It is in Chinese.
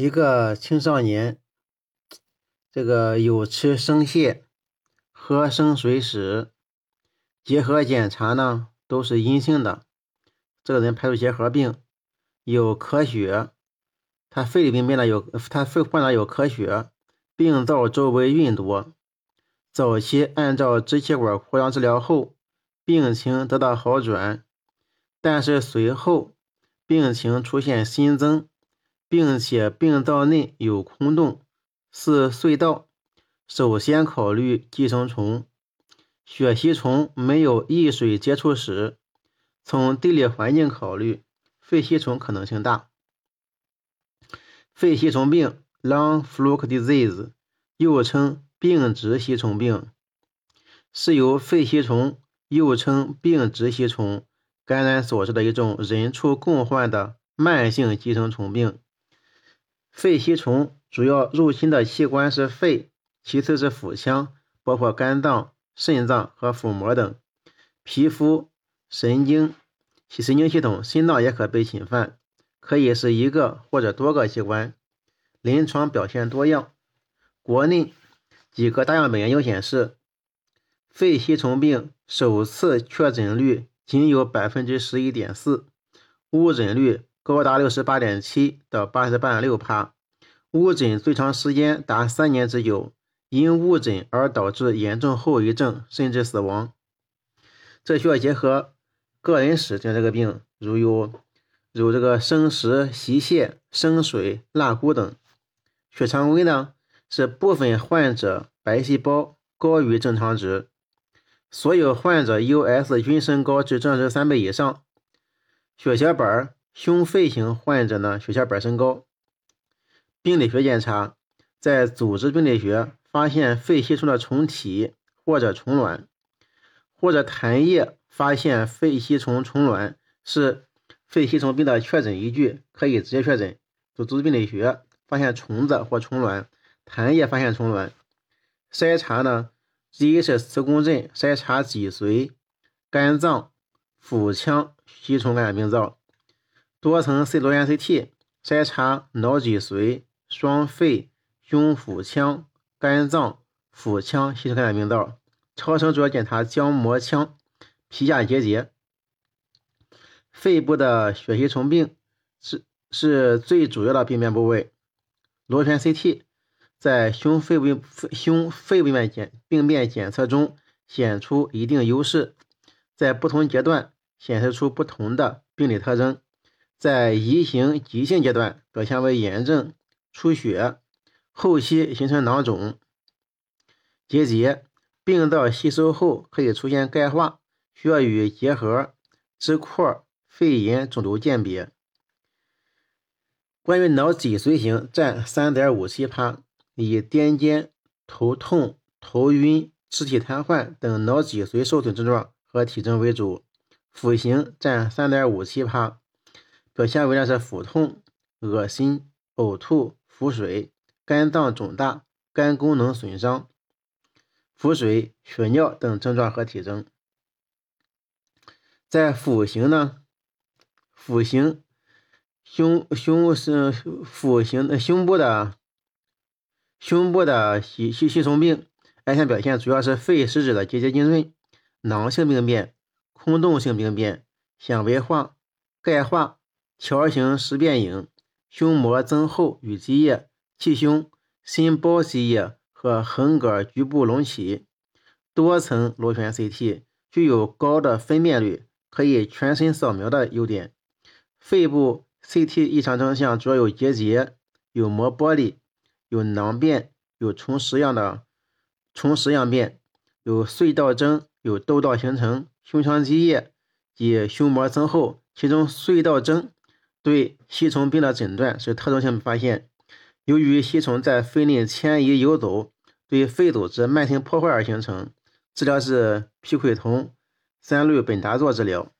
一个青少年，这个有吃生蟹、喝生水时，结核检查呢都是阴性的。这个人排出结核病，有咳血，他肺里边边呢有，他肺患了有咳血，病灶周围晕多。早期按照支气管扩张治疗后，病情得到好转，但是随后病情出现新增。并且病灶内有空洞，是隧道。首先考虑寄生虫。血吸虫没有易水接触史。从地理环境考虑，肺吸虫可能性大。肺吸虫病 （Lung Fluke Disease） 又称病殖吸虫病，是由肺吸虫又称病殖吸虫感染所致的一种人畜共患的慢性寄生虫病。肺吸虫主要入侵的器官是肺，其次是腹腔，包括肝脏、肾脏和腹膜等。皮肤、神经、神经系统、心脏也可被侵犯，可以是一个或者多个器官。临床表现多样。国内几个大样本研究显示，肺吸虫病首次确诊率仅有百分之十一点四，误诊率。高达六十八点七到八十八点六帕，误诊最长时间达三年之久，因误诊而导致严重后遗症甚至死亡。这需要结合个人史诊这个病，如有如这个生食、吸泻、生水、辣骨等。血常规呢是部分患者白细胞高于正常值，所有患者 US 均升高至正常值三倍以上。血小板。胸肺型患者呢，血小板升高。病理学检查，在组织病理学发现肺吸虫的虫体或者虫卵，或者痰液发现肺吸虫虫卵，是肺吸虫病的确诊依据，可以直接确诊。组织病理学发现虫子或虫卵，痰液发现虫卵。筛查呢，第一是磁共振筛查脊髓、肝脏、腹腔吸虫感染病灶。多层 C 螺旋 CT 筛查脑脊髓、双肺、胸腹腔、肝脏、腹腔吸虫感染病灶。超声主要检查浆膜腔、皮下结节。肺部的血吸虫病是是最主要的病变部位。螺旋 CT 在胸肺部胸肺病变检病变检测中显出一定优势，在不同阶段显示出不同的病理特征。在移行急性阶段表现为炎症、出血，后期形成囊肿、结节，病灶吸收后可以出现钙化，需要与结核、支扩、肺炎肿瘤鉴别。关于脑脊髓型占三点五七趴，以癫痫、头痛、头晕、肢体瘫痪等脑脊髓受损症状和体征为主。腹型占三点五七趴。表现为呢是腹痛、恶心、呕吐、腹水、肝脏肿大、肝功能损伤、腹水、血尿等症状和体征。在腹型呢，腹型胸胸是腹型胸部的胸部的吸吸吸虫病，癌前表现主要是肺实质的结节浸润、囊性病变、空洞性病变、纤维化、钙化。条形实变影、胸膜增厚与积液、气胸、心包积液和横膈局部隆起。多层螺旋 CT 具有高的分辨率，可以全身扫描的优点。肺部 CT 异常征象主要有结节、有膜剥离、有囊变、有虫实样的虫实样变、有隧道征、有窦道形成、胸腔积液及胸膜增厚，其中隧道征。对吸虫病的诊断是特征性发现。由于吸虫在肺内迁移游走，对肺组织慢性破坏而形成，治疗是皮奎酮三氯苯达唑治疗。